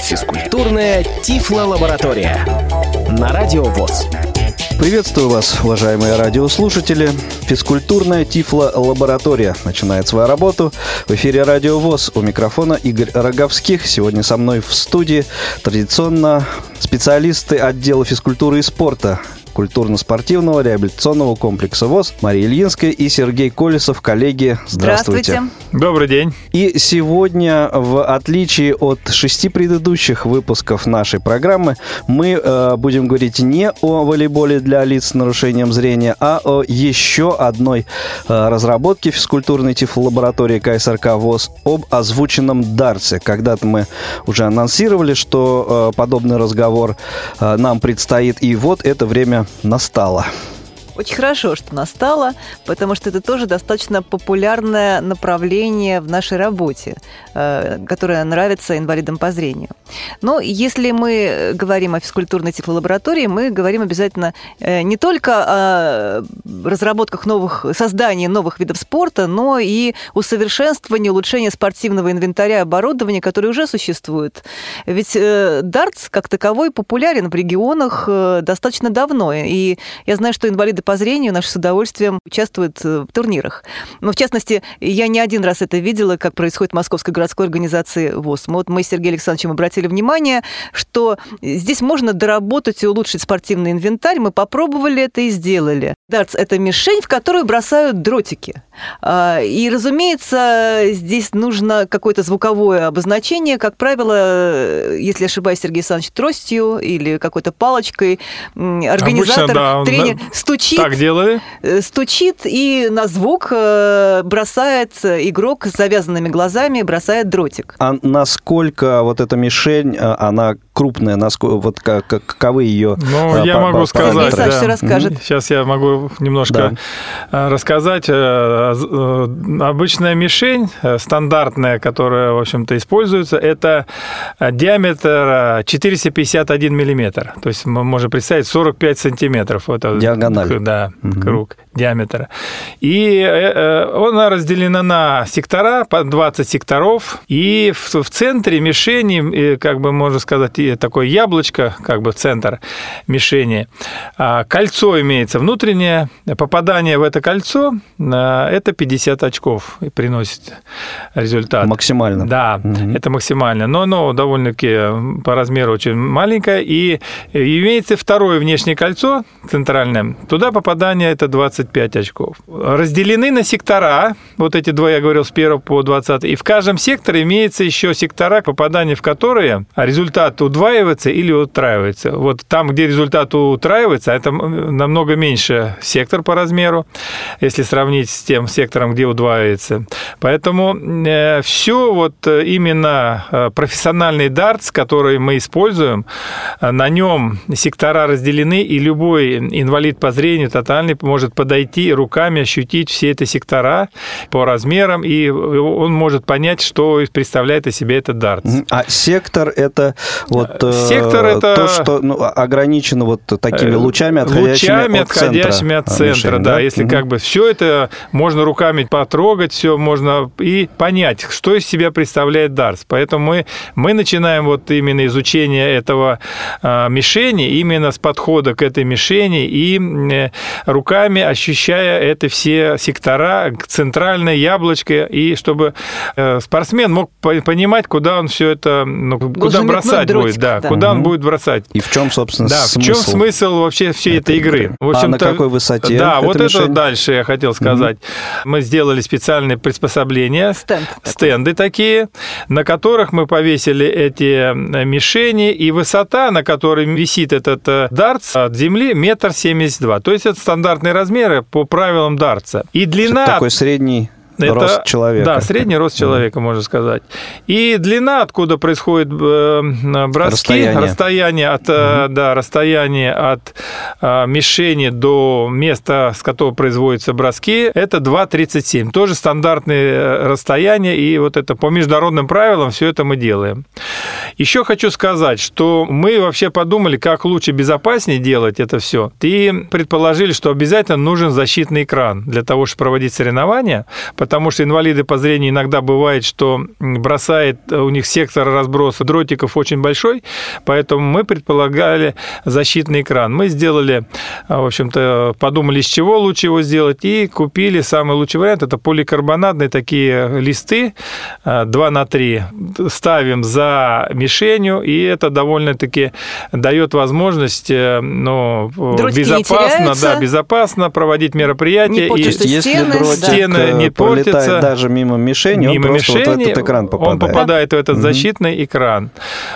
Физкультурная Тифло-лаборатория на Радио ВОЗ. Приветствую вас, уважаемые радиослушатели. Физкультурная Тифло-лаборатория начинает свою работу. В эфире Радио ВОЗ. У микрофона Игорь Роговских. Сегодня со мной в студии традиционно специалисты отдела физкультуры и спорта культурно-спортивного реабилитационного комплекса ВОЗ Мария Ильинская и Сергей Колесов, коллеги. Здравствуйте. Здравствуйте. Добрый день. И сегодня, в отличие от шести предыдущих выпусков нашей программы, мы э, будем говорить не о волейболе для лиц с нарушением зрения, а о еще одной э, разработке физкультурной тифлолаборатории КСРК ВОЗ об озвученном дарсе. Когда-то мы уже анонсировали, что э, подобный разговор э, нам предстоит, и вот это время настало. Очень хорошо, что настало, потому что это тоже достаточно популярное направление в нашей работе, э, которое нравится инвалидам по зрению. Но если мы говорим о физкультурной тифлолаборатории, мы говорим обязательно э, не только о разработках новых, создании новых видов спорта, но и усовершенствовании, улучшении спортивного инвентаря и оборудования, которые уже существуют. Ведь э, дартс как таковой популярен в регионах достаточно давно. И я знаю, что инвалиды по зрению наши с удовольствием участвуют э, в турнирах. Но, в частности, я не один раз это видела, как происходит в Московской городской организации ВОЗ. Вот мы с Сергеем Александровичем обратили внимание, что здесь можно доработать и улучшить спортивный инвентарь. Мы попробовали это и сделали. Дартс – это мишень, в которую бросают дротики. А, и, разумеется, здесь нужно какое-то звуковое обозначение. Как правило, если ошибаюсь, Сергей Александрович, тростью или какой-то палочкой организатор, Обычно, да, тренер да. стучит стучит. Так делали? Э, стучит и на звук э, бросает игрок с завязанными глазами, бросает дротик. А насколько вот эта мишень, э, она крупная, насколько, вот как, каковы ее Ну, а, я по, могу по, сказать. Да. расскажет. Сейчас я могу немножко да. рассказать. Обычная мишень, стандартная, которая, в общем-то, используется, это диаметр 451 миллиметр. То есть мы можем представить 45 сантиметров. Это Диагональ да, угу. круг диаметра. И э, э, она разделена на сектора, по 20 секторов, и в, в центре мишени, как бы можно сказать, такое яблочко, как бы центр мишени. А кольцо имеется внутреннее, попадание в это кольцо – это 50 очков и приносит результат. Максимально. Да, угу. это максимально. Но оно довольно-таки по размеру очень маленькое. И имеется второе внешнее кольцо центральное. Туда попадание – это 25 очков. Разделены на сектора, вот эти два я говорил, с 1 по 20, и в каждом секторе имеется еще сектора, попадание в которые результат удваивается или утраивается. Вот там, где результат утраивается, это намного меньше сектор по размеру, если сравнить с тем сектором, где удваивается. Поэтому э, все вот именно э, профессиональный дартс, который мы используем, на нем сектора разделены, и любой инвалид по зрению тотальный может подойти руками, ощутить все эти сектора по размерам, и он может понять, что представляет из себя этот дарт. А сектор это вот э, сектор это то, что ну, ограничено вот такими э, лучами, отходящими лучами, от отходящими центра. от центра, мишень, да. да. Если угу. как бы все это можно руками потрогать, все можно и понять, что из себя представляет дарс. Поэтому мы мы начинаем вот именно изучение этого а, мишени именно с подхода к этой мишени и руками, ощущая это все сектора, центральное яблочко, и чтобы э, спортсмен мог понимать, куда он все это, ну, куда бросать дротик, будет, да, да, куда угу. он будет бросать. И в чем, собственно, да, смысл? в чем смысл вообще всей этой игры? В а на какой высоте? Да, вот мишень? это дальше я хотел сказать. Угу. Мы сделали специальные приспособления, Стенд стенды такие, на которых мы повесили эти э, мишени, и высота, на которой висит этот э, дартс от земли, метр семьдесят два. То есть это стандартные размеры по правилам дартса. И длина... Такой средний это, рост человека. Да, средний рост человека, можно сказать. И длина, откуда происходят э, броски, расстояние, расстояние от, угу. да, расстояние от э, мишени до места, с которого производятся броски, это 2,37. Тоже стандартные расстояния, и вот это по международным правилам все это мы делаем. Еще хочу сказать, что мы вообще подумали, как лучше безопаснее делать это все. И предположили, что обязательно нужен защитный экран для того, чтобы проводить соревнования, потому что инвалиды по зрению иногда бывает, что бросает у них сектор разброса дротиков очень большой, поэтому мы предполагали защитный экран. Мы сделали, в общем-то, подумали, с чего лучше его сделать, и купили самый лучший вариант. Это поликарбонатные такие листы 2 на 3. Ставим за мишенью, и это довольно-таки дает возможность ну, безопасно, да, безопасно проводить мероприятия. Не и если стены, дротик да. стены э, не пролетает даже мимо мишени, мимо он просто мишени, вот в этот экран попадает. он попадает в этот Мгм. защитный экран.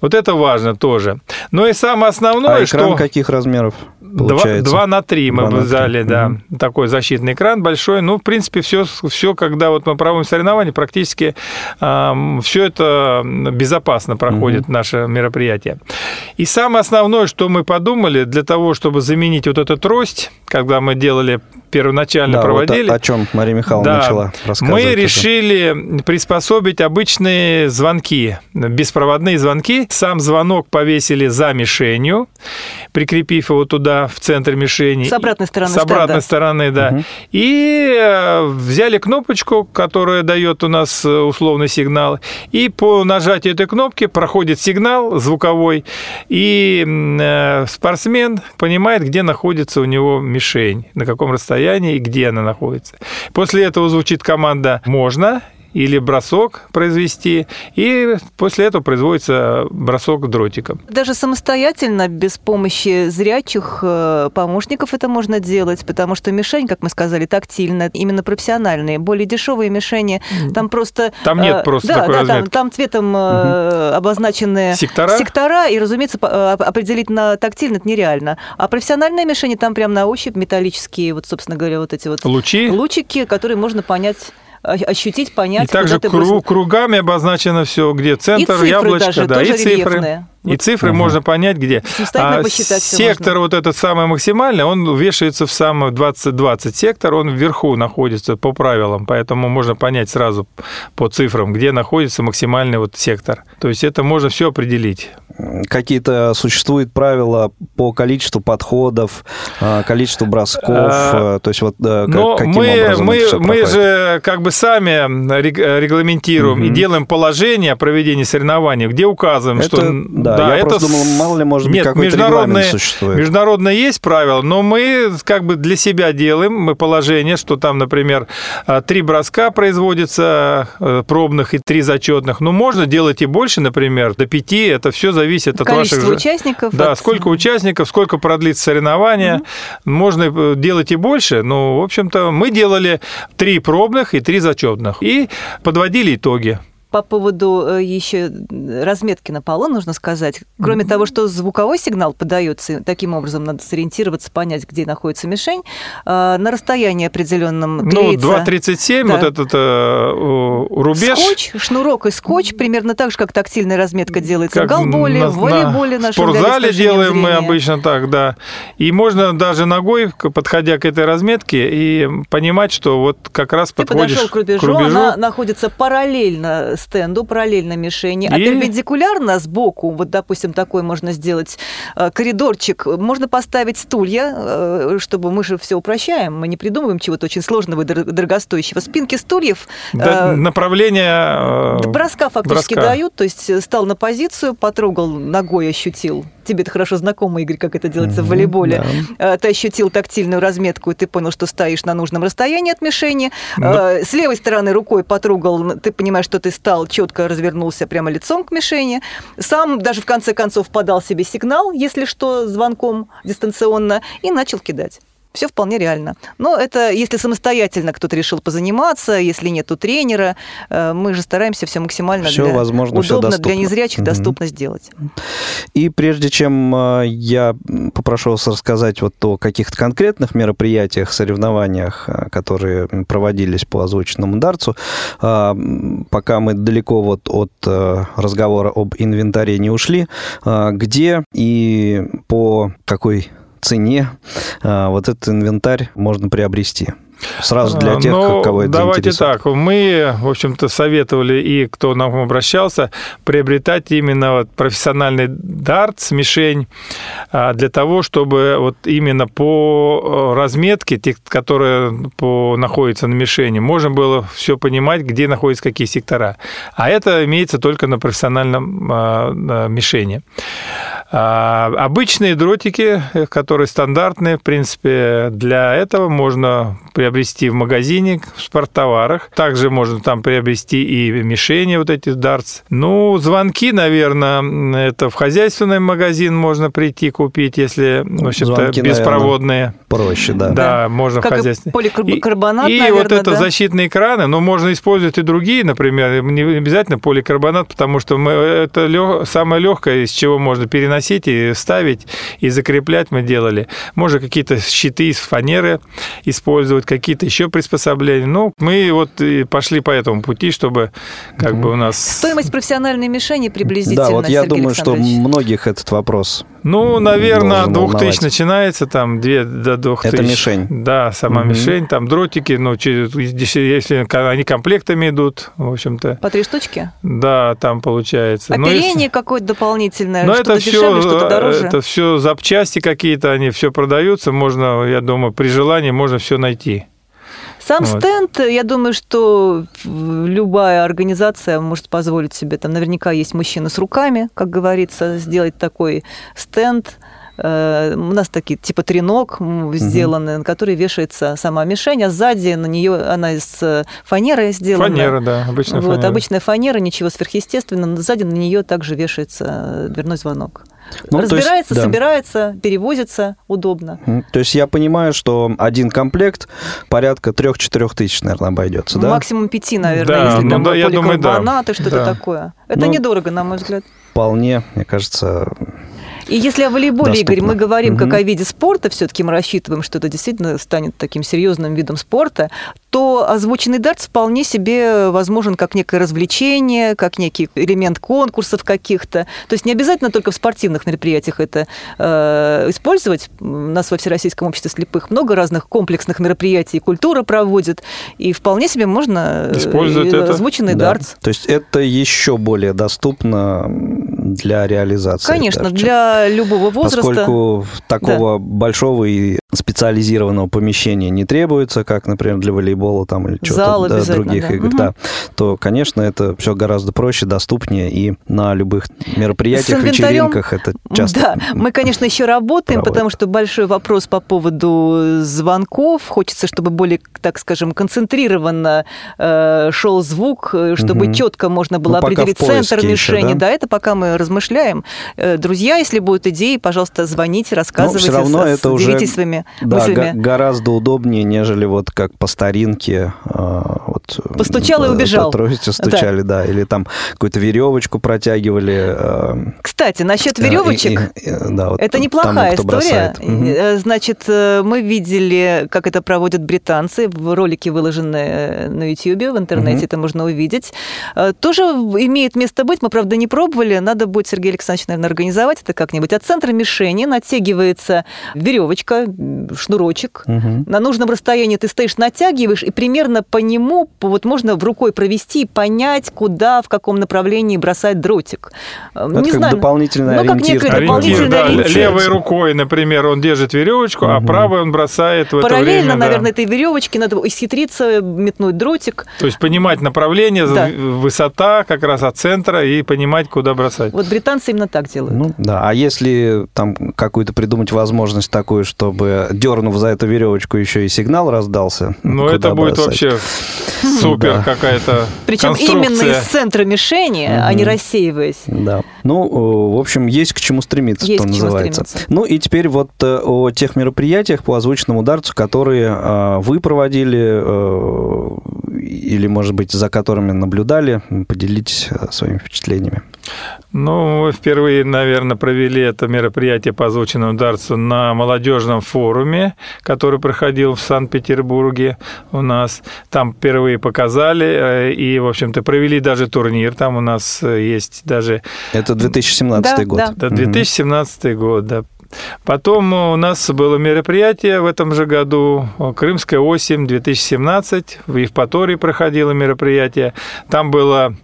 Вот это важно тоже. Но и самое основное, а экран что... каких размеров получается? два на три мы Два бы на три. взяли, да. Мгм. Такой защитный экран большой. Ну, в принципе, все, все когда вот мы проводим соревнования, практически все это безопасно проходит наше мероприятие. И самое основное, что мы подумали, для того, чтобы заменить вот эту трость, когда мы делали первоначально Да, вот проводили, о, о чем Мария Михайловна Да. начала рассказывать. мы уже. решили приспособить обычные звонки, беспроводные звонки. Сам звонок повесили за мишенью, прикрепив его туда, в центр мишени. С обратной стороны С обратной стенда. стороны, да. Мгм. И э, взяли кнопочку, которая дает у нас э, условный сигнал, и по нажатию этой кнопки проходит сигнал звуковой, и э, спортсмен понимает, где находится у него мишень, на каком расстоянии и где она находится. После этого звучит команда «можно», или бросок произвести, и после этого производится бросок дротиком. Даже самостоятельно, без помощи зрячих э, помощников это можно делать, потому что мишень, как мы сказали, тактильная, именно профессиональные. Более дешевые мишени, там просто... Там нет э, просто да, такой да, там, разметки. там цветом э, обозначены Сектора? сектора, и, разумеется, определить на тактильно это нереально. А профессиональные мишени там прям на ощупь металлические, вот, собственно говоря, вот эти вот Лучи. лучики, которые можно понять, ощутить, понять, И также кру- бросил. кругами обозначено все, где центр, цифры яблочко, даже, да, и цифры. рельефные. И Вот. цифры можно понять, где. А сектор можно. вот этот самый максимальный, он вешается в самый 20-20 сектор, он вверху находится по правилам, поэтому можно понять сразу по цифрам, где находится максимальный вот сектор. То есть это можно все определить. Какие-то существуют правила по количеству подходов, а, количеству бросков, А, а, то есть вот как- Но каким мы, образом мы, это мы же как бы сами рег- регламентируем и Мгм. делаем положение о проведении соревнований, где указываем, Это- что да, я просто думал, мало ли, может быть, Нет, какой-то международные, регламент существует. международные есть правила, но мы как бы для себя делаем мы положение, что там, например, э, три броска производится э, пробных и три зачетных. Ну, можно делать и больше, например, до пяти. Это все зависит от Количество ваших участников. да, от- сколько участников, сколько продлится соревнование. Можно э, делать и больше. Но, в общем-то, мы делали три пробных и три зачетных. И подводили итоги. По поводу еще разметки на полу нужно сказать. Кроме того, что звуковой сигнал подается, таким образом надо сориентироваться, понять, где находится мишень, э, на расстоянии определенном Ну, клеится 2,37, Да. вот этот э, рубеж. скотч, шнурок и скотч, примерно так же, как тактильная разметка делается Как в голболе, на- в волейболе на нашем спортзале делаем мы зрения. обычно так, да. И можно даже ногой, к- подходя к этой разметке, и понимать, что вот как раз Ты подходишь подошел к рубежу, она находится параллельно стенду, параллельно мишени, а И- перпендикулярно сбоку, вот, допустим, такой можно сделать э, коридорчик, можно поставить стулья, э, чтобы мы же все упрощаем, мы не придумываем чего-то очень сложного и дор- дорогостоящего. Спинки стульев Да, э, направление... э, броска фактически броска. дают, то есть стал на позицию, потрогал ногой, ощутил. Тебе это хорошо знакомо, Игорь, как это делается в Мгм, волейболе. да. Ты ощутил тактильную разметку, и ты понял, что стоишь на нужном расстоянии от мишени. Да. С левой стороны рукой потрогал, ты понимаешь, что ты стал, четко развернулся прямо лицом к мишени. Сам даже в конце концов подал себе сигнал, если что, звонком дистанционно, и начал кидать. Все вполне реально. Но это если самостоятельно кто-то решил позаниматься, если нету тренера, э, мы же стараемся все максимально Всё для- возможно, удобно для доступно. незрячих Мгм. доступно сделать. И прежде чем э, я попрошу вас рассказать вот о каких-то конкретных мероприятиях, соревнованиях, э, которые проводились по озвученному дарцу, пока мы далеко вот от разговора об инвентаре не ушли, где и по какой цене э, вот этот инвентарь можно приобрести? Сразу для тех, ну, кого это Давайте так. Мы, в общем-то, советовали и кто нам обращался, приобретать именно вот профессиональный дартс, мишень, а, для того, чтобы вот именно по э, разметке, тех, которая по, находится на мишени, можно было все понимать, где находятся какие сектора. А это имеется только на профессиональном а, мишени. А, Обычные дротики, э, которые стандартные, в принципе, для этого можно приобрести в магазине, в спорттоварах. Также можно там приобрести и мишени, вот эти дартс. Ну, звонки, наверное, это в хозяйственный магазин можно прийти купить, если, в общем-то, Звонки, наверное, беспроводные. Проще, да. Да, можно Как в и хозяйственный. поликарбонат, И, и наверное, вот это да? защитные экраны, но можно использовать и другие, например, не обязательно поликарбонат, потому что мы, это лё- самое легкое, из чего можно переносить и ставить, и закреплять мы делали. Можно какие-то щиты из фанеры использовать, какие-то еще приспособления. Ну, мы вот и пошли по этому пути, чтобы как бы у нас... Стоимость профессиональной мишени приблизительно, Да, вот я Сергей думаю, что многих этот вопрос. Ну, наверное, Должен 2000 волновать. начинается, там 2 до 2000. Это мишень. Да, сама Мгм. мишень, там дротики, ну, через- если они комплектами идут, в общем-то. По три штучки? Да, там получается. Если- Оперение какое-то дополнительное, Но что-то это дешевле, все, что-то дороже? это все запчасти какие-то, они все продаются, можно, я думаю, при желании можно все найти. Сам Вот. стенд, я думаю, что любая организация может позволить себе, там наверняка есть мужчины с руками, как говорится, сделать такой стенд. Э, У нас такие типа треног м, сделаны, на который вешается сама мишень, а сзади на нее она из э, фанеры сделана. Фанера, да, обычная вот, фанера. обычная фанера, ничего сверхъестественного. Сзади на нее также вешается э, дверной звонок. Ну, то есть, Разбирается, да. собирается, перевозится удобно. То есть я понимаю, что один комплект порядка 3-4 тысяч, наверное, обойдется, да? Максимум пяти, наверное, Да, если ну там да, я думаю, да. что-то Да. такое. Это Ну, недорого, на мой взгляд. Вполне, мне кажется, И если о волейболе, Доступно. Игорь, мы говорим как Мгм. о виде спорта, все-таки мы рассчитываем, что это действительно станет таким серьезным видом спорта, то озвученный дартс вполне себе возможен как некое развлечение, как некий элемент конкурсов каких-то. То есть не обязательно только в спортивных мероприятиях это э, использовать. У нас во Всероссийском обществе слепых много разных комплексных мероприятий, культура проводит, и вполне себе можно э, Использовать и это. озвученный да. дартс. То есть это еще более доступно для реализации. Конечно, даже, для любого возраста. Поскольку такого большого и специализированного помещения не требуется, как, например, для волейбола там, или чего-то да, других да. игр, Мгм. да, то, конечно, это все гораздо проще, доступнее, и на любых мероприятиях, вечеринках это часто... Да, мы, конечно, еще работаем, проводят. потому что большой вопрос по поводу звонков. Хочется, чтобы более, так скажем, концентрированно э, шел звук, э, чтобы Мгм. четко можно было Ну, определить центр еще, мишени. да? да, это пока мы размышляем. Э, друзья, если будут идеи, пожалуйста, звоните, рассказывайте, всё равно с- это уже- своими Да, мыслями. гораздо удобнее, нежели вот как по старинке. а, вот, Постучал и э, убежал. По трости стучали, да. Или там какую-то веревочку протягивали. Кстати, насчет э, и- веревочек. и- и, да, вот Это тому, неплохая кто история. бросает. Э, Значит, э, мы видели, как это проводят британцы. В ролике выложены э, на YouTube, в интернете Мгм. это можно увидеть. Э, Тоже имеет место быть. Мы, правда, не пробовали. Надо будет, Сергей Александрович, наверное, организовать это как-нибудь. От центра мишени натягивается веревочка, шнурочек. Мгм. На нужном расстоянии ты стоишь, натягиваешь, и примерно по нему по- вот можно в рукой провести и понять, куда, в каком направлении бросать дротик. Э, Это не как знаю. дополнительный ну, как некое. Ориентир, да, ориентир. левой рукой, например, он держит веревочку, а Мгм. правой он бросает в это Параллельно, время. да. наверное, этой веревочке надо исхитриться, метнуть дротик. То есть понимать направление, Да. высота как раз от центра и понимать, куда бросать. Вот британцы именно так делают. Ну да, а если там какую-то придумать возможность такую, чтобы дернув за эту веревочку еще и сигнал раздался, Ну, куда это будет бросать? вообще супер Да. какая-то Причем именно из центра мишени, а не рассеиваясь. Да. Ну, э, в общем, есть к чему стремиться, Есть что к чему называется. стремиться. Ну и теперь вот э, о тех мероприятиях по озвученному дартсу, которые э, вы проводили э, или, может быть, за которыми наблюдали, поделитесь э, своими впечатлениями. Ну, мы впервые, наверное, провели это мероприятие по озвученному дартсу на молодежном форуме, который проходил в Санкт-Петербурге у нас. Там впервые показали э, и, в общем-то, провели даже турнир. Там у нас э, есть даже Это 2017 Да, год. да. да, Мгм. 2017 год, да. Потом у нас было мероприятие в этом же году, Крымская осень 2017, в Евпатории проходило мероприятие. Там было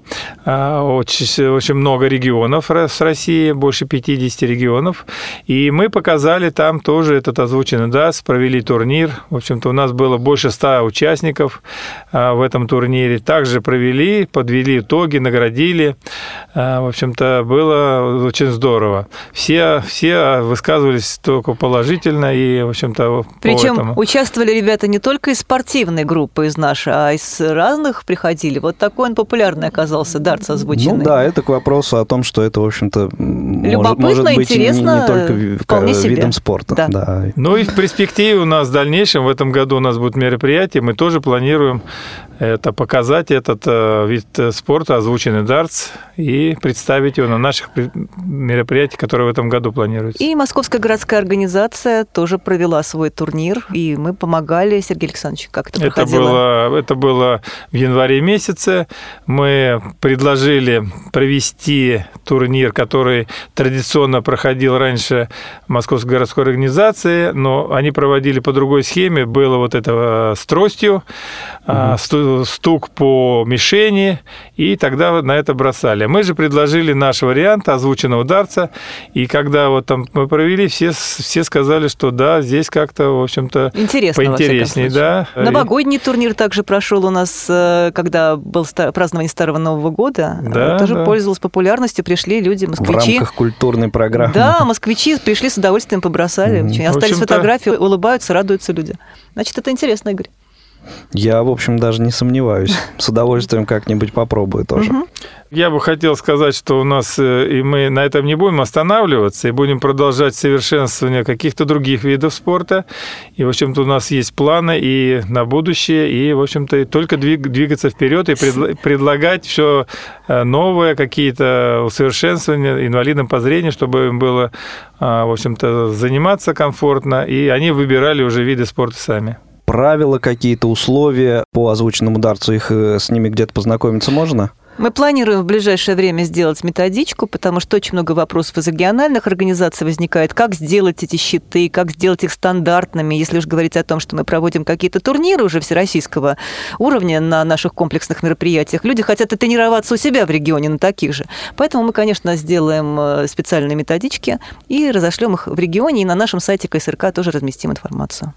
а, очень, очень много регионов с России, больше 50 регионов. И мы показали там тоже этот озвученный ДАС, провели турнир. В общем-то, у нас было больше 100 участников а, в этом турнире. Также провели, подвели итоги, наградили. А, в общем-то, было очень здорово. Все, все высказывались только положительно и, в общем-то, Причем этому. участвовали ребята не только из спортивной группы, из нашей, а из разных приходили. Вот такой он популярный оказался, дартс озвученный. Ну да, это к вопросу о том, что это, в общем-то, может, может быть интересно, не, не только вполне видом себе. спорта. Да. Да. Ну и в перспективе у нас в дальнейшем, в этом году у нас будет мероприятие, мы тоже планируем это показать этот э, вид спорта, озвученный дартс, и представить его на наших мероприятиях, которые в этом году планируются. И Московская городская организация тоже провела свой турнир, и мы помогали, Сергей Александрович, как это, это проходило? было, это было в январе месяце. Мы предложили провести турнир, который традиционно проходил раньше Московской городской организации, но они проводили по другой схеме. Было вот это с тростью, угу. стук по мишени, и тогда на это бросали. Мы же предложили наш вариант озвученного дарца, и когда вот там мы провели, все, все сказали, что да, здесь как-то, в общем-то, Интересно, поинтереснее. Да. Новогодний турнир также прошел у нас, э, когда был празднование Старого Нового года. Да, тоже да. пользовался популярностью, пришли люди, москвичи. В рамках культурной программы. Да, москвичи пришли с удовольствием, побросали. Мгм. Остались фотографии, улыбаются, радуются люди. Значит, это интересно, Игорь. Я, в общем, даже не сомневаюсь. С удовольствием как-нибудь попробую тоже. Я бы хотел сказать, что у нас, э, и мы на этом не будем останавливаться, и будем продолжать совершенствование каких-то других видов спорта. И, в общем-то, у нас есть планы и на будущее, и, в общем-то, только двиг- двигаться вперед и предла- предлагать все новое, какие-то усовершенствования инвалидам по зрению, чтобы им было, а, в общем-то, заниматься комфортно, и они выбирали уже виды спорта сами. Правила какие-то, условия по озвученному дарцу, их э, с ними где-то познакомиться можно? Мы планируем в ближайшее время сделать методичку, потому что очень много вопросов из региональных организаций возникает. Как сделать эти щиты, как сделать их стандартными, если уж говорить о том, что мы проводим какие-то турниры уже всероссийского уровня на наших комплексных мероприятиях. Люди хотят и тренироваться у себя в регионе на таких же. Поэтому мы, конечно, сделаем э, специальные методички и разошлем их в регионе, и на нашем сайте КСРК тоже разместим информацию.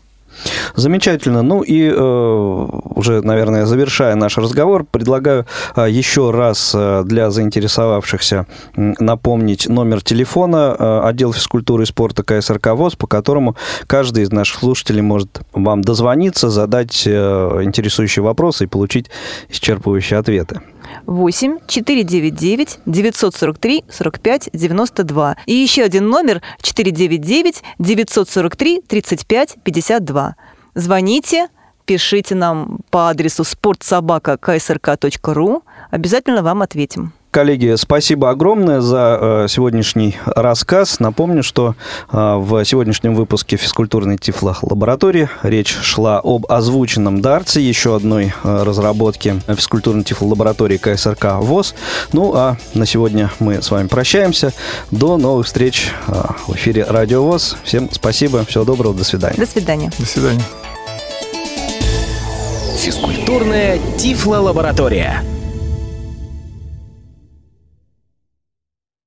Замечательно. Ну и э, уже, наверное, завершая наш разговор, предлагаю э, еще раз э, для заинтересовавшихся напомнить номер телефона отдел физкультуры и спорта КСРК ВОЗ, по которому каждый из наших слушателей может вам дозвониться, задать интересующие вопросы и получить исчерпывающие ответы. 8 499 943 45 92. И еще один номер 499 943 35 52. Звоните, пишите нам по адресу спортсобака.ksrk.ру. Обязательно вам ответим. Коллеги, спасибо огромное за э, сегодняшний рассказ. Напомню, что э, в сегодняшнем выпуске физкультурной тифлолаборатории речь шла об озвученном дарте, еще одной э, разработке физкультурной тифлолаборатории КСРК ВОЗ. Ну а на сегодня мы с вами прощаемся. До новых встреч э, в эфире Радио ВОЗ. Всем спасибо, всего доброго, до свидания. До свидания. До свидания. Физкультурная Тифло-лаборатория.